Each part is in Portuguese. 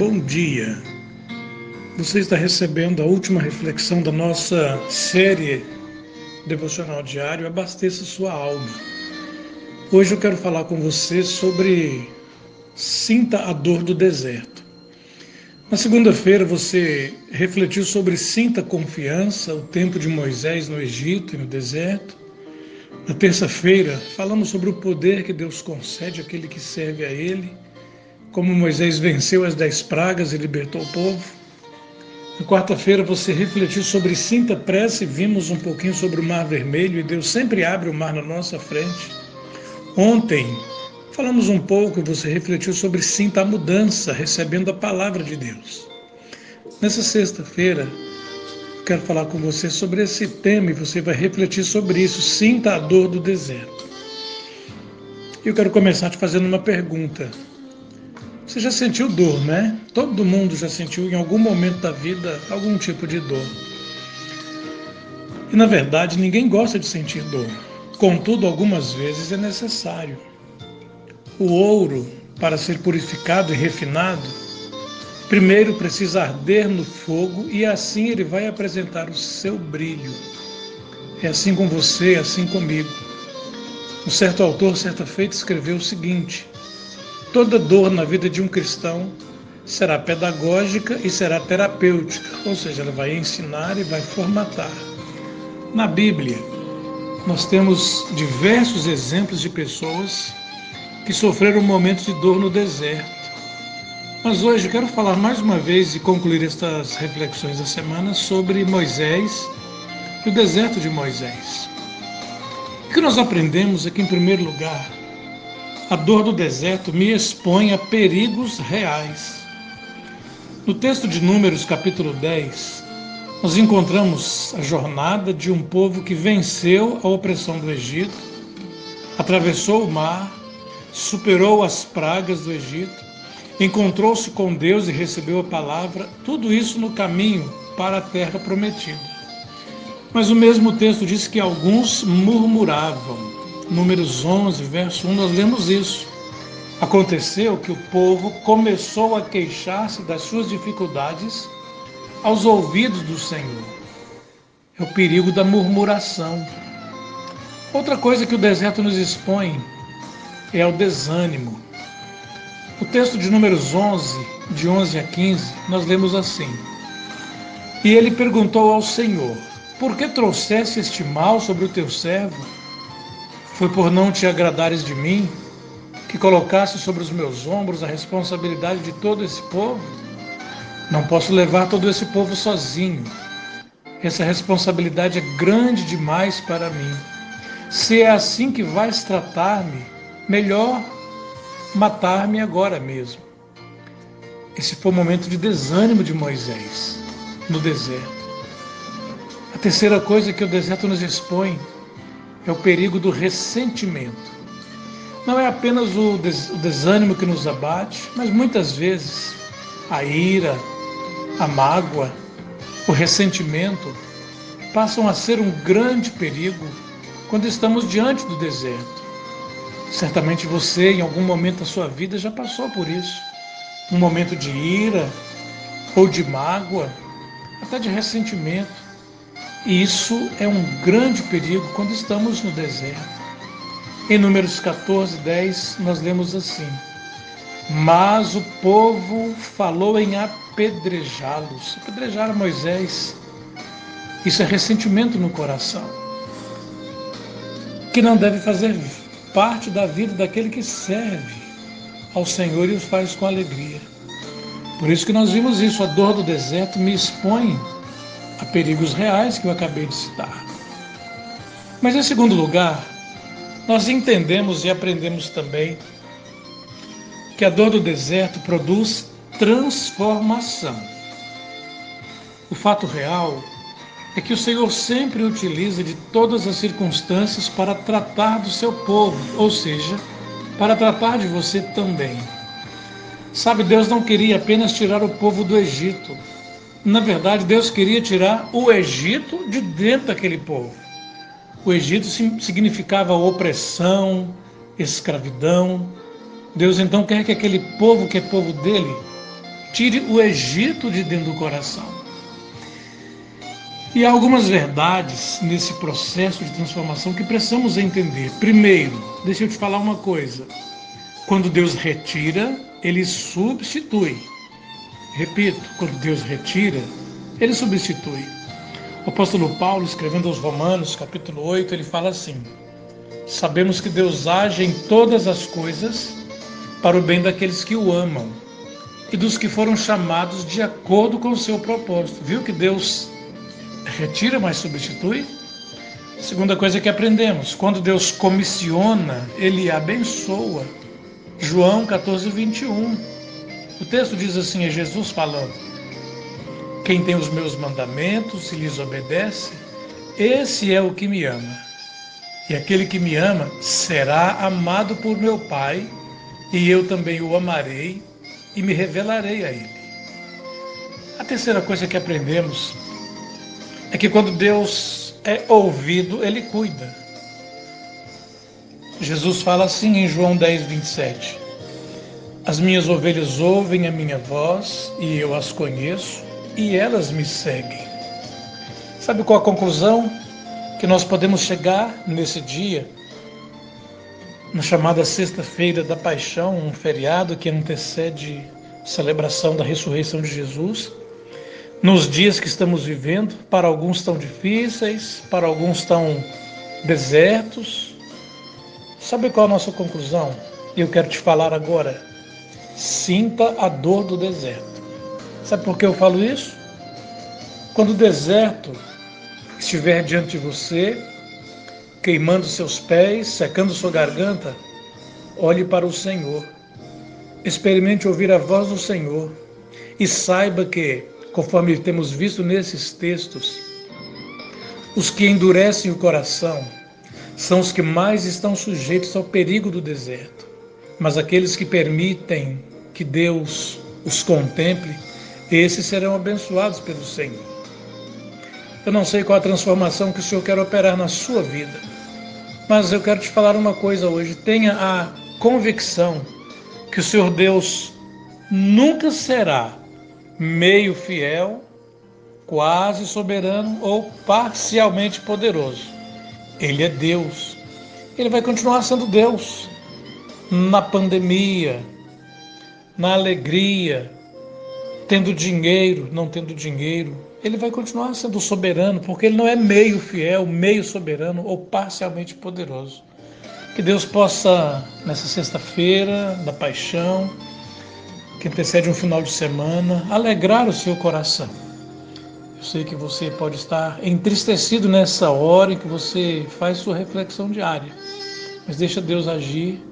bom dia. Você está recebendo a última reflexão da nossa série devocional diário Abasteça Sua Alma. Hoje eu quero falar com você sobre Sinta a Dor do Deserto. Na segunda-feira você refletiu sobre Sinta Confiança, o tempo de Moisés no Egito e no deserto. Na terça-feira falamos sobre o poder que Deus concede àquele que serve a Ele como Moisés venceu as dez pragas e libertou o povo. Na quarta-feira você refletiu sobre Sinta Pressa e vimos um pouquinho sobre o Mar Vermelho e Deus sempre abre o mar na nossa frente. Ontem falamos um pouco e você refletiu sobre Sinta a Mudança, recebendo a palavra de Deus. Nessa sexta-feira, quero falar com você sobre esse tema e você vai refletir sobre isso. Sinta a dor do deserto. Eu quero começar te fazendo uma pergunta. Você já sentiu dor, né? Todo mundo já sentiu em algum momento da vida algum tipo de dor. E na verdade, ninguém gosta de sentir dor. Contudo, algumas vezes é necessário. O ouro, para ser purificado e refinado, primeiro precisa arder no fogo e assim ele vai apresentar o seu brilho. É assim com você, é assim comigo. Um certo autor, certa feita, escreveu o seguinte: Toda dor na vida de um cristão será pedagógica e será terapêutica, ou seja, ela vai ensinar e vai formatar. Na Bíblia, nós temos diversos exemplos de pessoas que sofreram momentos de dor no deserto. Mas hoje eu quero falar mais uma vez e concluir estas reflexões da semana sobre Moisés e o deserto de Moisés. O que nós aprendemos aqui, em primeiro lugar, a dor do deserto me expõe a perigos reais. No texto de Números, capítulo 10, nós encontramos a jornada de um povo que venceu a opressão do Egito, atravessou o mar, superou as pragas do Egito, encontrou-se com Deus e recebeu a palavra, tudo isso no caminho para a terra prometida. Mas o mesmo texto diz que alguns murmuravam. Números 11, verso 1, nós lemos isso. Aconteceu que o povo começou a queixar-se das suas dificuldades aos ouvidos do Senhor. É o perigo da murmuração. Outra coisa que o deserto nos expõe é o desânimo. O texto de Números 11, de 11 a 15, nós lemos assim: E ele perguntou ao Senhor: Por que trouxeste este mal sobre o teu servo? Foi por não te agradares de mim que colocaste sobre os meus ombros a responsabilidade de todo esse povo? Não posso levar todo esse povo sozinho. Essa responsabilidade é grande demais para mim. Se é assim que vais tratar-me, melhor matar-me agora mesmo. Esse foi o momento de desânimo de Moisés no deserto. A terceira coisa que o deserto nos expõe é o perigo do ressentimento. Não é apenas o, desânimo que nos abate, mas muitas vezes a ira, a mágoa, o ressentimento passam a ser um grande perigo quando estamos diante do deserto. Certamente você, em algum momento da sua vida, já passou por isso. Um momento de ira ou de mágoa, até de ressentimento. Isso é um grande perigo quando estamos no deserto. Em Números 14, 10, nós lemos assim: Mas o povo falou em apedrejá-los. Apedrejar Moisés. Isso é ressentimento no coração. Que não deve fazer parte da vida daquele que serve ao Senhor e os faz com alegria. Por isso que nós vimos isso, a dor do deserto me expõe a perigos reais que eu acabei de citar. Mas, em segundo lugar, nós entendemos e aprendemos também que a dor do deserto produz transformação. O fato real é que o Senhor sempre utiliza de todas as circunstâncias para tratar do seu povo, ou seja, para tratar de você também. Sabe, Deus não queria apenas tirar o povo do Egito, na verdade, Deus queria tirar o Egito de dentro daquele povo. O Egito significava opressão, escravidão. Deus então quer que aquele povo que é povo dele tire o Egito de dentro do coração. E há algumas verdades nesse processo de transformação que precisamos entender. Primeiro, deixa eu te falar uma coisa. Quando Deus retira, ele substitui. Repito, quando Deus retira, ele substitui. O apóstolo Paulo, escrevendo aos Romanos, capítulo 8, ele fala assim: Sabemos que Deus age em todas as coisas para o bem daqueles que o amam e dos que foram chamados de acordo com o seu propósito. Viu que Deus retira, mas substitui? Segunda coisa que aprendemos: quando Deus comissiona, ele abençoa. João 14, 21. O texto diz assim: é Jesus falando. Quem tem os meus mandamentos e lhes obedece, esse é o que me ama. E aquele que me ama será amado por meu Pai, e eu também o amarei e me revelarei a ele. A terceira coisa que aprendemos é que quando Deus é ouvido, ele cuida. Jesus fala assim em João 10, 27. As minhas ovelhas ouvem a minha voz e eu as conheço e elas me seguem. Sabe qual a conclusão que nós podemos chegar nesse dia? Na chamada Sexta-feira da Paixão, um feriado que antecede a celebração da ressurreição de Jesus nos dias que estamos vivendo, para alguns tão difíceis, para alguns tão desertos. Sabe qual a nossa conclusão? Eu quero te falar agora. Sinta a dor do deserto. Sabe por que eu falo isso? Quando o deserto estiver diante de você, queimando seus pés, secando sua garganta, olhe para o Senhor. Experimente ouvir a voz do Senhor e saiba que conforme temos visto nesses textos, os que endurecem o coração são os que mais estão sujeitos ao perigo do deserto. Mas aqueles que permitem que Deus os contemple, esses serão abençoados pelo Senhor. Eu não sei qual a transformação que o Senhor quer operar na sua vida, mas eu quero te falar uma coisa hoje. Tenha a convicção que o Senhor Deus nunca será meio fiel, quase soberano ou parcialmente poderoso. Ele é Deus. Ele vai continuar sendo Deus na pandemia, na alegria, tendo dinheiro, não tendo dinheiro. Ele vai continuar sendo soberano, porque ele não é meio fiel, meio soberano ou parcialmente poderoso. Que Deus possa, nessa sexta-feira da paixão, que antecede um final de semana, alegrar o seu coração. Eu sei que você pode estar entristecido nessa hora em que você faz sua reflexão diária, mas deixa Deus agir,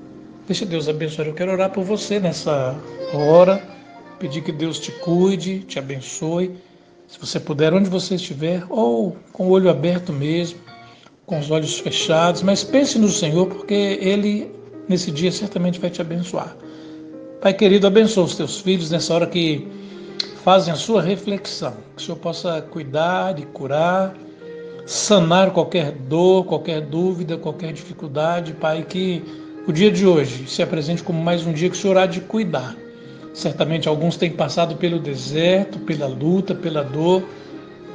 deixa Deus abençoar. Eu quero orar por você nessa hora, pedir que Deus te cuide, te abençoe. Se você puder, onde você estiver, ou com o olho aberto mesmo, com os olhos fechados, mas pense no Senhor, porque Ele nesse dia certamente vai te abençoar. Pai querido, abençoa os teus filhos nessa hora que fazem a sua reflexão. Que o Senhor possa cuidar e curar, sanar qualquer dor, qualquer dúvida, qualquer dificuldade. Pai, que o dia de hoje se apresente como mais um dia que o Senhor há de cuidar. Certamente alguns têm passado pelo deserto, pela luta, pela dor.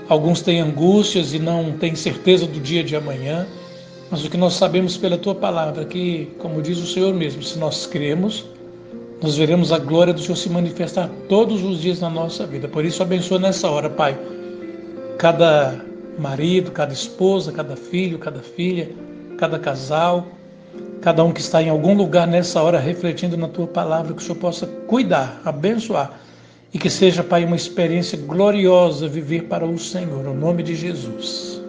Alguns têm angústias e não têm certeza do dia de amanhã. Mas o que nós sabemos pela tua palavra, é que, como diz o Senhor mesmo, se nós cremos, nós veremos a glória do Senhor se manifestar todos os dias na nossa vida. Por isso, abençoa nessa hora, Pai, cada marido, cada esposa, cada filho, cada filha, cada casal, cada um que está em algum lugar nessa hora refletindo na tua palavra, que o Senhor possa cuidar, abençoar e que seja, Pai, uma experiência gloriosa viver para o Senhor, no nome de Jesus.